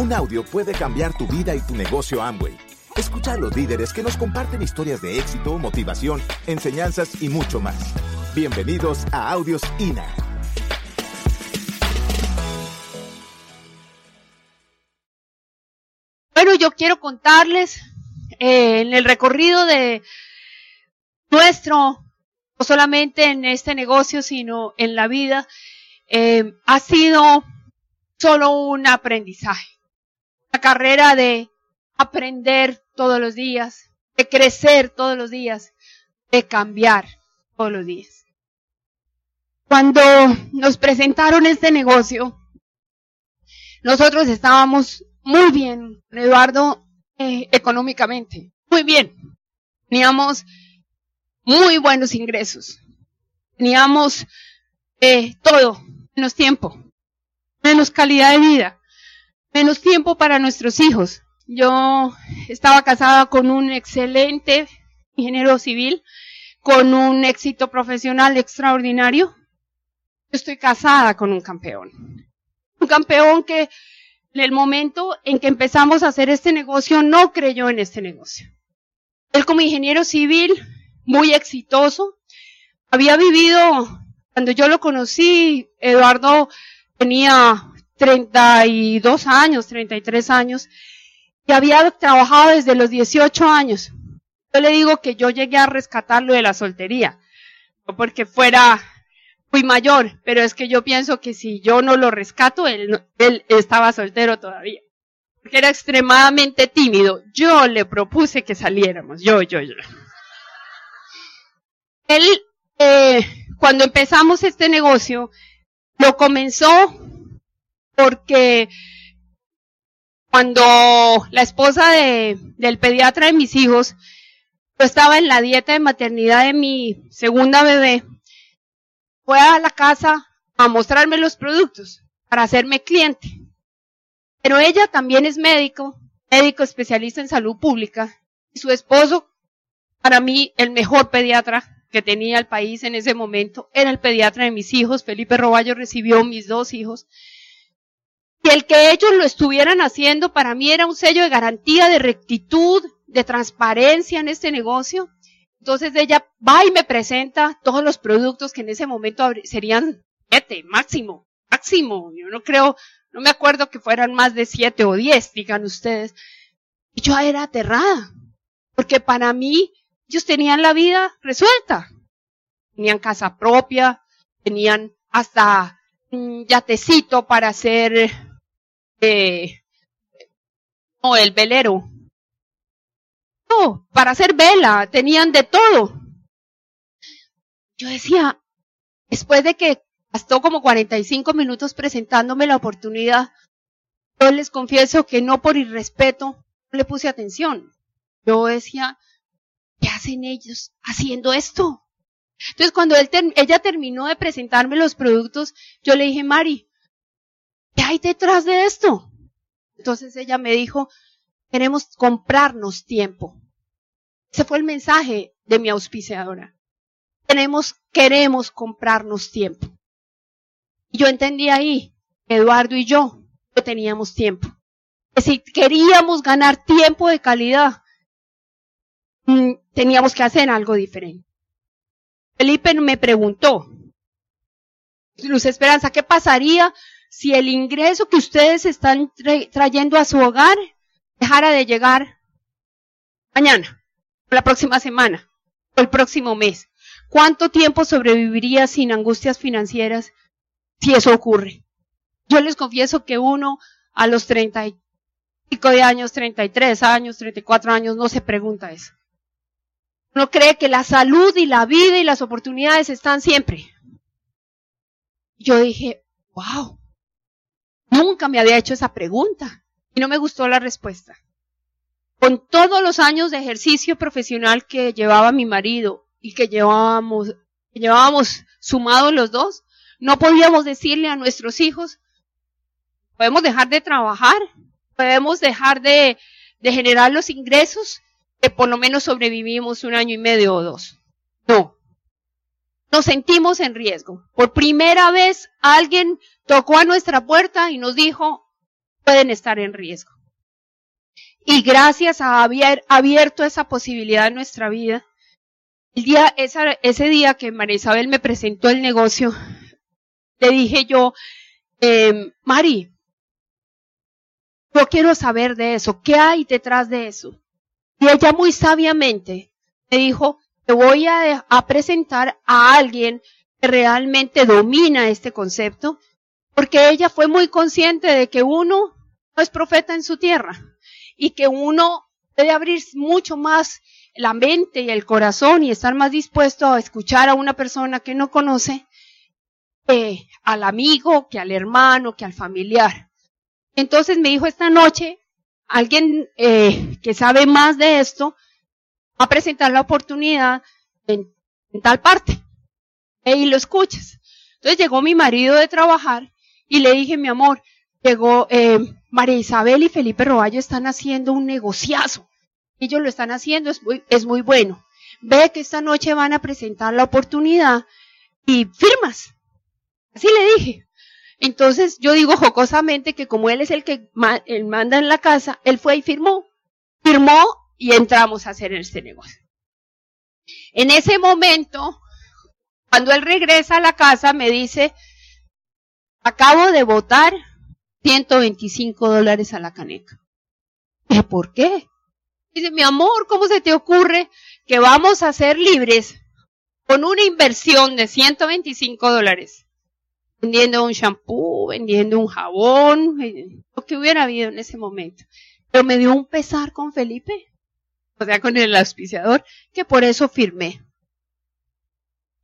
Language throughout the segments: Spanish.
Un audio puede cambiar tu vida y tu negocio Amway. Escucha a los líderes que nos comparten historias de éxito, motivación, enseñanzas y mucho más. Bienvenidos a Audios INA. Bueno, yo quiero contarles eh, en el recorrido de nuestro, no solamente en este negocio, sino en la vida, eh, ha sido solo un aprendizaje. La carrera de aprender todos los días, de crecer todos los días, de cambiar todos los días. Cuando nos presentaron este negocio, nosotros estábamos muy bien, Eduardo, eh, económicamente, muy bien. Teníamos muy buenos ingresos. Teníamos eh, todo, menos tiempo, menos calidad de vida, menos tiempo para nuestros hijos. Yo estaba casada con un excelente ingeniero civil, con un éxito profesional extraordinario. Yo estoy casada con un campeón. Un campeón que en el momento en que empezamos a hacer este negocio no creyó en este negocio. Él como ingeniero civil, muy exitoso, había vivido, cuando yo lo conocí, Eduardo tenía 32 años, 33 años, y había trabajado desde los 18 años. Yo le digo que yo llegué a rescatarlo de la soltería, no porque fuera muy mayor, pero es que yo pienso que si yo no lo rescato, él, estaba soltero todavía. Porque era extremadamente tímido. Yo le propuse que saliéramos, yo, yo, yo. Él, eh, cuando empezamos este negocio, lo comenzó porque cuando la esposa de, del pediatra de mis hijos, yo estaba en la dieta de maternidad de mi segunda bebé, fue a la casa a mostrarme los productos para hacerme cliente. Pero ella también es médico, médico especialista en salud pública, y su esposo, para mí, el mejor pediatra que tenía el país en ese momento, era el pediatra de mis hijos. Felipe Roballo recibió mis dos hijos. Y el que ellos lo estuvieran haciendo para mí era un sello de garantía, de rectitud, de transparencia en este negocio. Entonces ella va y me presenta todos los productos que en ese momento serían siete, máximo, máximo. Yo no creo, no me acuerdo que fueran más de siete o diez, digan ustedes. Y yo era aterrada, porque para mí ellos tenían la vida resuelta. Tenían casa propia, tenían hasta un yatecito para hacer eh, no, el velero. No, para hacer vela, tenían de todo. Yo decía, después de que gastó como 45 minutos presentándome la oportunidad, yo les confieso que no por irrespeto no le puse atención. Yo decía, ¿qué hacen ellos haciendo esto? Entonces, cuando él ella terminó de presentarme los productos, yo le dije, Mari, ¿qué hay detrás de esto? Entonces ella me dijo, queremos comprarnos tiempo. Ese fue el mensaje de mi auspiciadora. Tenemos, queremos comprarnos tiempo. Y yo entendí ahí, Eduardo y yo, que teníamos tiempo. Que si queríamos ganar tiempo de calidad, mm, teníamos que hacer algo diferente. Felipe me preguntó, Luz Esperanza, ¿qué pasaría si el ingreso que ustedes están trayendo a su hogar dejara de llegar mañana, la próxima semana, o el próximo mes? ¿Cuánto tiempo sobreviviría sin angustias financieras si eso ocurre? Yo les confieso que uno a los treinta y pico de años, treinta y tres años, treinta y cuatro años, no se pregunta eso. Uno cree que la salud y la vida y las oportunidades están siempre. Yo dije, wow, nunca me había hecho esa pregunta y no me gustó la respuesta. Con todos los años de ejercicio profesional que llevaba mi marido y que llevábamos, que llevábamos sumados los dos, no podíamos decirle a nuestros hijos, podemos dejar de trabajar, podemos dejar de, de generar los ingresos que por lo menos sobrevivimos un año y medio o dos. No. Nos sentimos en riesgo. Por primera vez alguien tocó a nuestra puerta y nos dijo, pueden estar en riesgo. Y gracias a haber abierto esa posibilidad en nuestra vida, el día, ese día que María Isabel me presentó el negocio, le dije yo, eh, Mari, yo quiero saber de eso, ¿qué hay detrás de eso? Y ella muy sabiamente me dijo, te voy a, presentar a alguien que realmente domina este concepto, porque ella fue muy consciente de que uno no es profeta en su tierra y que uno debe abrir mucho más la mente y el corazón y estar más dispuesto a escuchar a una persona que no conoce que al amigo, que al hermano, que al familiar. Entonces me dijo esta noche, alguien eh, que sabe más de esto a presentar la oportunidad en, tal parte. Y lo escuchas. Entonces llegó mi marido de trabajar y le dije, mi amor, llegó eh, María Isabel y Felipe Roballo están haciendo un negociazo. Ellos lo están haciendo, es muy, es muy bueno. Ve que esta noche van a presentar la oportunidad y firmas. Así le dije. Entonces yo digo jocosamente que como él es el que manda en la casa, él fue y firmó. Firmó y entramos a hacer este negocio. En ese momento, cuando él regresa a la casa, me dice, acabo de votar 125 dólares a la caneca. ¿Y por qué? Dice, mi amor, ¿cómo se te ocurre que vamos a ser libres con una inversión de 125 dólares? Vendiendo un shampoo, vendiendo un jabón, eh, lo que hubiera habido en ese momento. Pero me dio un pesar con Felipe, o sea, con el auspiciador, que por eso firmé.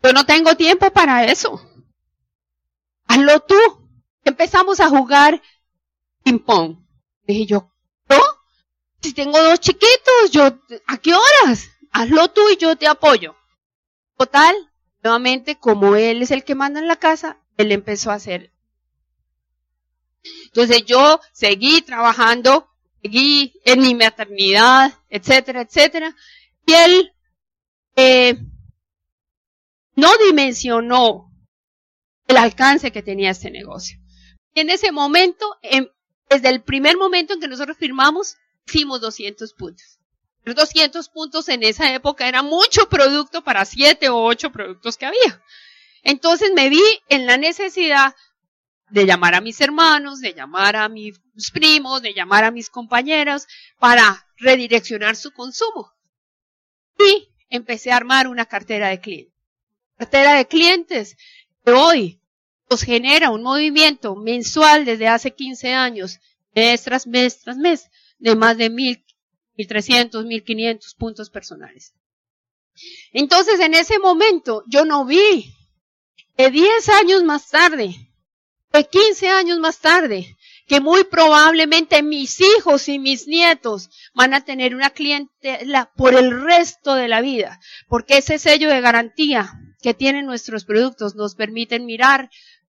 Yo no tengo tiempo para eso. Hazlo tú. Empezamos a jugar ping-pong. Dije yo, ¿no? Si tengo dos chiquitos, yo, ¿a qué horas? Hazlo tú y yo te apoyo. Total, nuevamente, como él es el que manda en la casa, él empezó a hacer. Entonces yo seguí trabajando, seguí en mi maternidad, etcétera, etcétera. Y él eh, no dimensionó el alcance que tenía este negocio. En ese momento, desde el primer momento en que nosotros firmamos, hicimos 200 puntos. Los 200 puntos en esa época era mucho producto para siete o ocho productos que había. Entonces me vi en la necesidad de llamar a mis hermanos, de llamar a mis primos, de llamar a mis compañeros para redireccionar su consumo. Y empecé a armar una cartera de clientes. Cartera de clientes que hoy nos genera un movimiento mensual desde hace 15 años, mes tras mes tras mes, de más de mil, mil trescientos, mil quinientos puntos personales. Entonces, en ese momento, yo no vi que 10 años más tarde, 15 años más tarde, que muy probablemente mis hijos y mis nietos van a tener una clientela por el resto de la vida, porque ese sello de garantía que tienen nuestros productos nos permiten mirar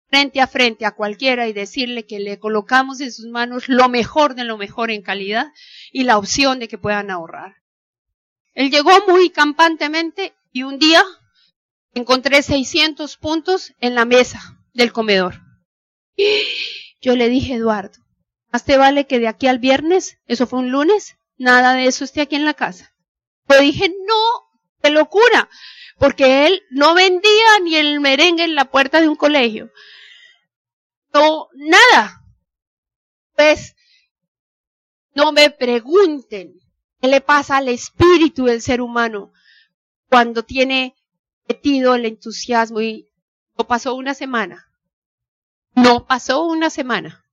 frente a frente a cualquiera y decirle que le colocamos en sus manos lo mejor de lo mejor en calidad y la opción de que puedan ahorrar. Él llegó muy campantemente y un día encontré 600 puntos en la mesa del comedor. Yo le dije, Eduardo, más te vale que de aquí al viernes, eso fue un lunes, nada de eso esté aquí en la casa. Yo dije, no, qué locura, porque él no vendía ni el merengue en la puerta de un colegio no, nada. Pues, no me pregunten qué le pasa al espíritu del ser humano cuando tiene metido el entusiasmo y no pasó una semana. No pasó una semana.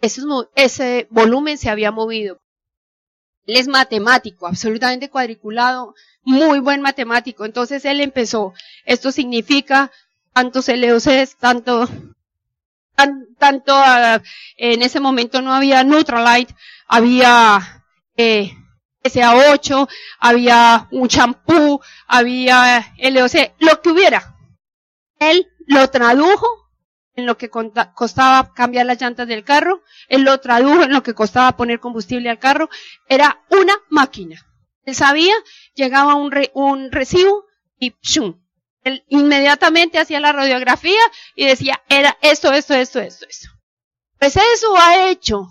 Ese, ese volumen se había movido. Él es matemático, absolutamente cuadriculado, muy buen matemático. Entonces él empezó. Esto significa tantos LOCs, tanto tanto, ah, en ese momento no había Neutralite, había eh, SA8, había un champú, había LOC, lo que hubiera. Él lo tradujo en lo que costaba cambiar las llantas del carro, él lo tradujo en lo que costaba poner combustible al carro, era una máquina. Él sabía, llegaba un, un recibo y ¡pshum! Él inmediatamente hacía la radiografía y decía, era esto, esto, esto, esto, esto. Pues eso ha hecho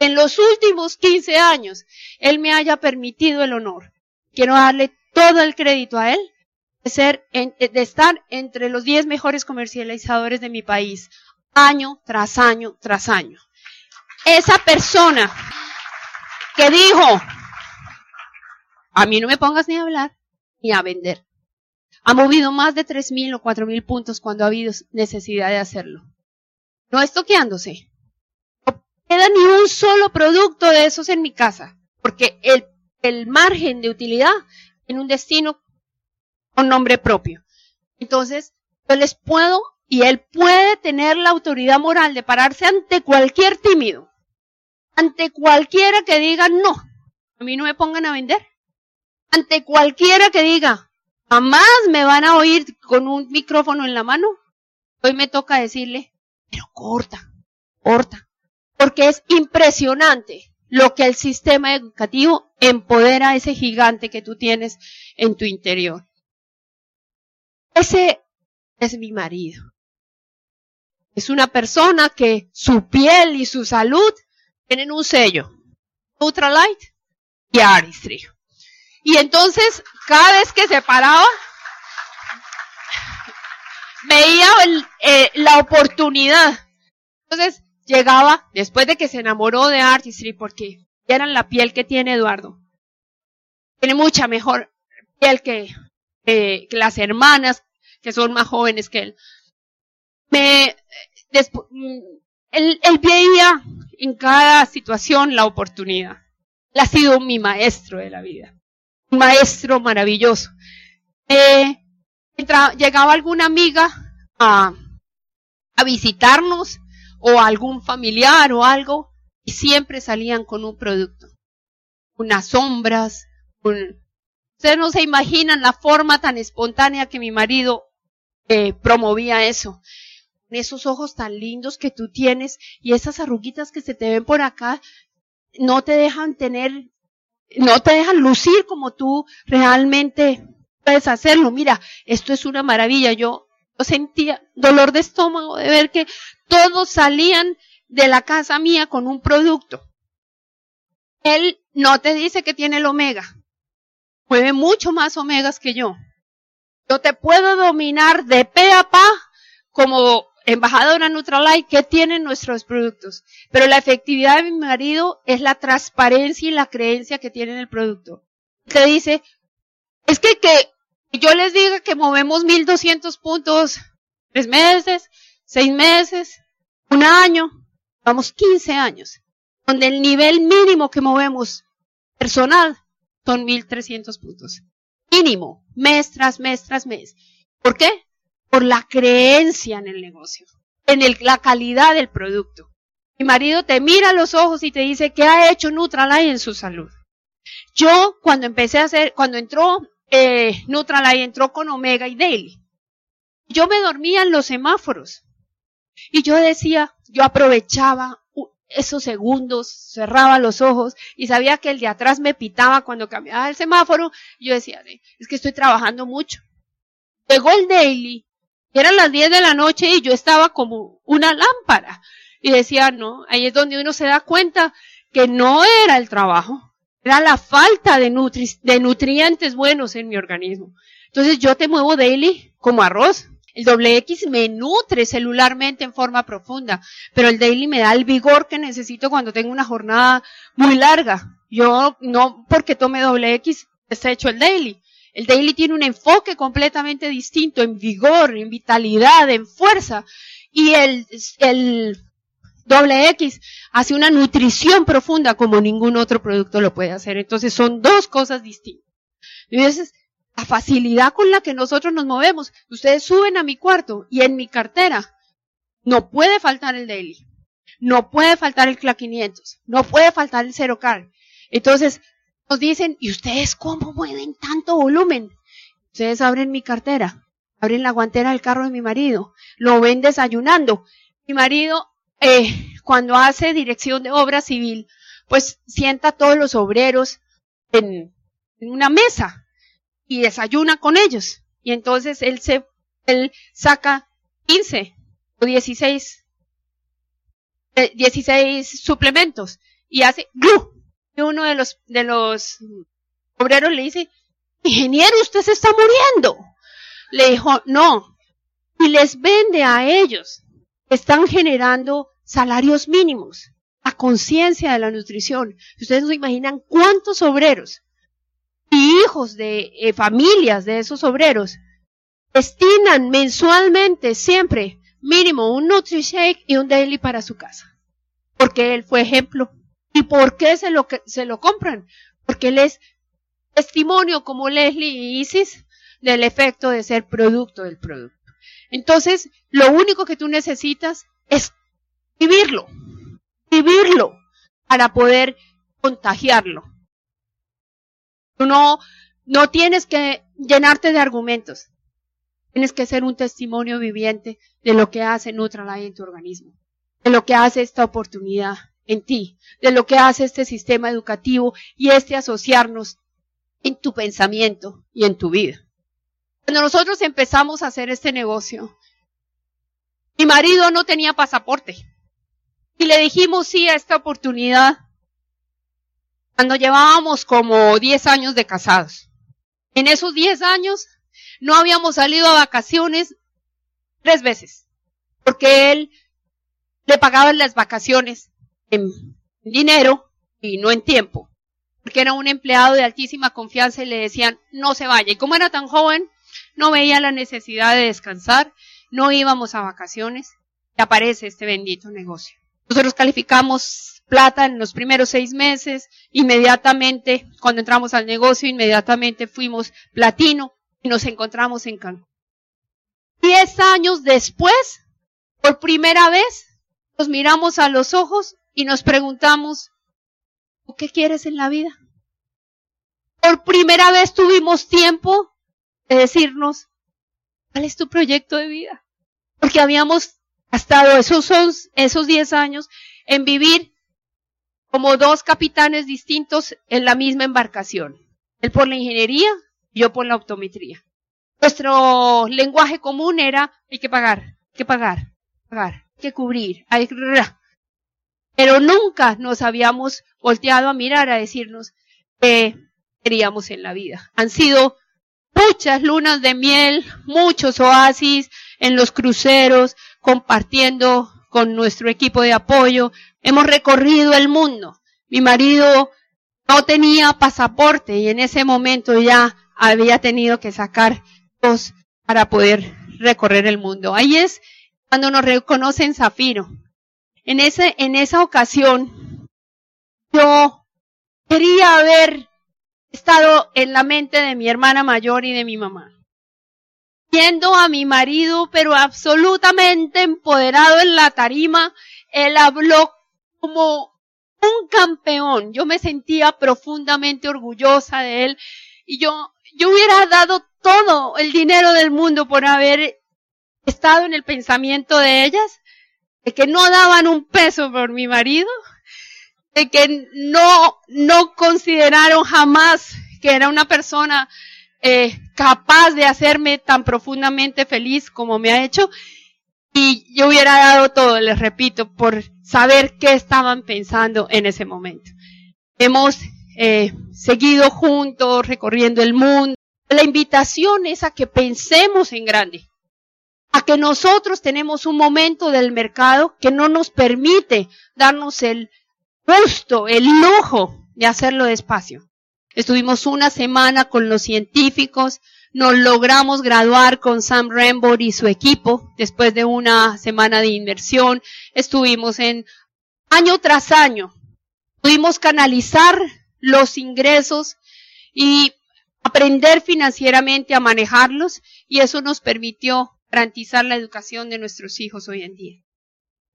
en los últimos 15 años, él me haya permitido el honor. Quiero darle todo el crédito a él de estar entre los 10 mejores comercializadores de mi país, año tras año tras año. Esa persona que dijo, a mí no me pongas ni a hablar ni a vender. Ha movido más de 3.000 o 4.000 puntos cuando ha habido necesidad de hacerlo. No estoqueándose. No queda ni un solo producto de esos en mi casa, porque el, el margen de utilidad en un destino con nombre propio. Entonces, yo les puedo y él puede tener la autoridad moral de pararse ante cualquier tímido, ante cualquiera que diga no, a mí no me pongan a vender, ante cualquiera que diga jamás me van a oír con un micrófono en la mano, hoy me toca decirle, pero corta, corta, porque es impresionante lo que el sistema educativo empodera a ese gigante que tú tienes en tu interior. Ese es mi marido. Es una persona que su piel y su salud tienen un sello. Ultralight y Artistry. Y entonces, cada vez que se paraba, veía eh, la oportunidad. Entonces, llegaba, después de que se enamoró de Artistry, porque eran la piel que tiene Eduardo. Tiene mucha mejor piel que, que las hermanas, que son más jóvenes que él me, mm, él, él, veía en cada situación la oportunidad. Él ha sido mi maestro de la vida. Un maestro maravilloso. Eh, llegaba alguna amiga a, a visitarnos o algún familiar o algo y siempre salían con un producto. Unas sombras, un... Ustedes no se imaginan la forma tan espontánea que mi marido eh, promovía eso esos ojos tan lindos que tú tienes y esas arruguitas que se te ven por acá, no te dejan tener, no te dejan lucir como tú realmente puedes hacerlo. Mira, esto es una maravilla. Yo, sentía dolor de estómago de ver que todos salían de la casa mía con un producto. Él no te dice que tiene el omega. Mueve mucho más omegas que yo. Yo te puedo dominar de pe a pa como embajadora Nutralight, ¿qué tienen nuestros productos? Pero la efectividad de mi marido es la transparencia y la creencia que tiene en el producto. Te dice, es que, que yo les diga que movemos 1200 puntos, tres meses, seis meses, un año, vamos 15 años, donde el nivel mínimo que movemos personal son 1300 puntos. Mínimo, mes tras mes tras mes. ¿Por qué? por la creencia en el negocio, en la calidad del producto. Mi marido te mira los ojos y te dice qué ha hecho Nutralight en su salud. Yo cuando empecé a hacer, cuando entró eh, Nutralight, entró con Omega y Daily. Yo me dormía en los semáforos y yo decía, yo aprovechaba esos segundos, cerraba los ojos y sabía que el de atrás me pitaba cuando cambiaba el semáforo. Yo decía, es que estoy trabajando mucho. Llegó el daily eran las 10 de la noche y yo estaba como una lámpara. Y decía, no, ahí es donde uno se da cuenta que no era el trabajo, era la falta de, de nutrientes buenos en mi organismo. Entonces yo te muevo daily como arroz. El doble X me nutre celularmente en forma profunda, pero el daily me da el vigor que necesito cuando tengo una jornada muy larga. Yo no porque tome doble X desecho el daily. El daily tiene un enfoque completamente distinto en vigor, en vitalidad, en fuerza. Y el, el doble X hace una nutrición profunda como ningún otro producto lo puede hacer. Entonces son dos cosas distintas. La facilidad con la que nosotros nos movemos. Ustedes suben a mi cuarto y en mi cartera no puede faltar el daily. No puede faltar el CLA 500. No puede faltar el Zero Car. Entonces, nos dicen, ¿y ustedes cómo mueven tanto volumen? Ustedes abren mi cartera, abren la guantera del carro de mi marido, lo ven desayunando. Mi marido, eh, cuando hace dirección de obra civil, pues sienta a todos los obreros en, en una mesa y desayuna con ellos. Y entonces él se, él saca 15 o 16, 16 eh, suplementos y hace ¡glu! Y uno de los, de los obreros le dice, ingeniero, usted se está muriendo. Le dijo, no. Y les vende a ellos. Están generando salarios mínimos, a conciencia de la nutrición. Ustedes no se imaginan cuántos obreros y hijos de eh, familias de esos obreros destinan mensualmente siempre mínimo un NutriShake y un Daily para su casa. Porque él fue ejemplo. ¿Y por qué se lo, se lo compran? Porque él es testimonio como Leslie y Isis del efecto de ser producto del producto. Entonces, lo único que tú necesitas es vivirlo, vivirlo para poder contagiarlo. No, no tienes que llenarte de argumentos. Tienes que ser un testimonio viviente de lo que hace Nutralight en tu organismo, de lo que hace esta oportunidad en ti, de lo que hace este sistema educativo y este asociarnos en tu pensamiento y en tu vida. Cuando nosotros empezamos a hacer este negocio, mi marido no tenía pasaporte y le dijimos sí a esta oportunidad cuando llevábamos como 10 años de casados. En esos 10 años no habíamos salido a vacaciones tres veces, porque él le pagaba las vacaciones en dinero y no en tiempo, porque era un empleado de altísima confianza y le decían no se vaya. Y como era tan joven, no veía la necesidad de descansar, no íbamos a vacaciones y aparece este bendito negocio. Nosotros calificamos plata en los primeros seis meses, inmediatamente, cuando entramos al negocio, inmediatamente fuimos platino y nos encontramos en Cancún. Diez años después, por primera vez, nos miramos a los ojos y nos preguntamos, ¿qué quieres en la vida? Por primera vez tuvimos tiempo de decirnos, ¿cuál es tu proyecto de vida? Porque habíamos gastado esos, esos 10 años en vivir como dos capitanes distintos en la misma embarcación. Él por la ingeniería, yo por la optometría. Nuestro lenguaje común era, hay que pagar, hay que pagar, pagar, hay que cubrir, hay que... Pero nunca nos habíamos volteado a mirar a decirnos qué queríamos en la vida. Han sido muchas lunas de miel, muchos oasis en los cruceros, compartiendo con nuestro equipo de apoyo. Hemos recorrido el mundo. Mi marido no tenía pasaporte y en ese momento ya había tenido que sacar dos para poder recorrer el mundo. Ahí es cuando nos reconocen Zafiro. En ese, en esa ocasión, yo quería haber estado en la mente de mi hermana mayor y de mi mamá. Viendo a mi marido, pero absolutamente empoderado en la tarima, él habló como un campeón. Yo me sentía profundamente orgullosa de él y yo, yo hubiera dado todo el dinero del mundo por haber estado en el pensamiento de ellas de que no daban un peso por mi marido, de que no, no consideraron jamás que era una persona eh, capaz de hacerme tan profundamente feliz como me ha hecho. Y yo hubiera dado todo, les repito, por saber qué estaban pensando en ese momento. Hemos eh, seguido juntos, recorriendo el mundo. La invitación es a que pensemos en grande a que nosotros tenemos un momento del mercado que no nos permite darnos el gusto, el lujo de hacerlo despacio. Estuvimos una semana con los científicos, nos logramos graduar con Sam Rambor y su equipo después de una semana de inversión. Estuvimos en año tras año. Pudimos canalizar los ingresos y aprender financieramente a manejarlos y eso nos permitió garantizar la educación de nuestros hijos hoy en día.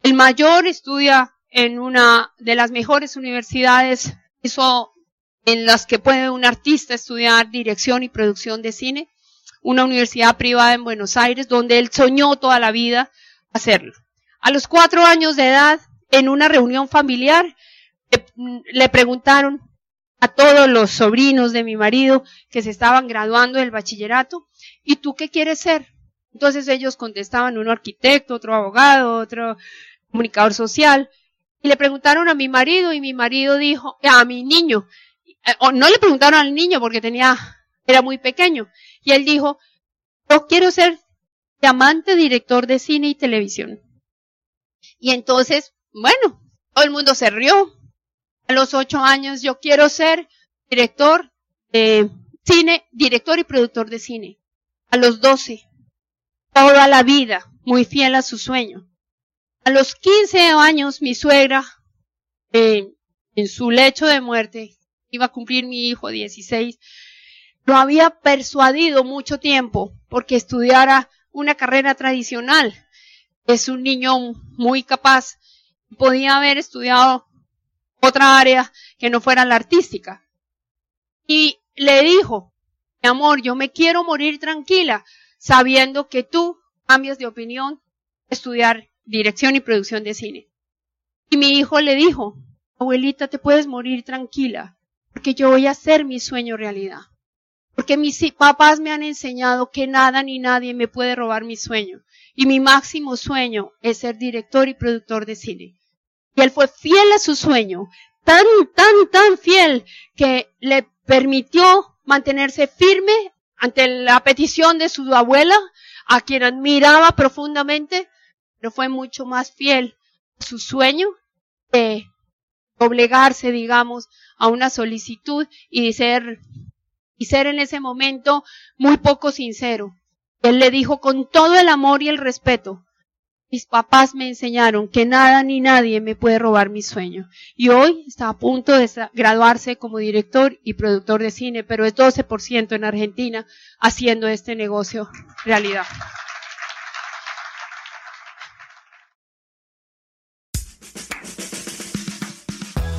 El mayor estudia en una de las mejores universidades, eso en las que puede un artista estudiar dirección y producción de cine, una universidad privada en Buenos Aires, donde él soñó toda la vida hacerlo. A los cuatro años de edad, en una reunión familiar, le preguntaron a todos los sobrinos de mi marido que se estaban graduando del bachillerato, ¿y tú qué quieres ser? Entonces ellos contestaban, uno arquitecto, otro abogado, otro comunicador social. Y le preguntaron a mi marido y mi marido dijo, a mi niño, o no le preguntaron al niño porque tenía, era muy pequeño. Y él dijo, yo quiero ser diamante director de cine y televisión. Y entonces, bueno, todo el mundo se rió. A los ocho años yo quiero ser director de cine, director y productor de cine. A los doce, toda la vida, muy fiel a su sueño. A los quince años mi suegra, eh, en su lecho de muerte, iba a cumplir mi hijo dieciséis, lo había persuadido mucho tiempo porque estudiara una carrera tradicional. Es un niño muy capaz. Podía haber estudiado otra área que no fuera la artística. Y le dijo, mi amor, yo me quiero morir tranquila, sabiendo que tú cambias de opinión, estudiar dirección y producción de cine. Y mi hijo le dijo, abuelita, te puedes morir tranquila, porque yo voy a hacer mi sueño realidad. Porque mis papás me han enseñado que nada ni nadie me puede robar mi sueño. Y mi máximo sueño es ser director y productor de cine. Y él fue fiel a su sueño, tan, tan, tan fiel que le permitió mantenerse firme ante la petición de su abuela, a quien admiraba profundamente, pero fue mucho más fiel a su sueño de obligarse, digamos, a una solicitud y ser, y ser en ese momento muy poco sincero. Él le dijo con todo el amor y el respeto, mis papás me enseñaron que nada ni nadie me puede robar mi sueño. Y hoy está a punto de graduarse como director y productor de cine, pero es 12% en Argentina haciendo este negocio realidad.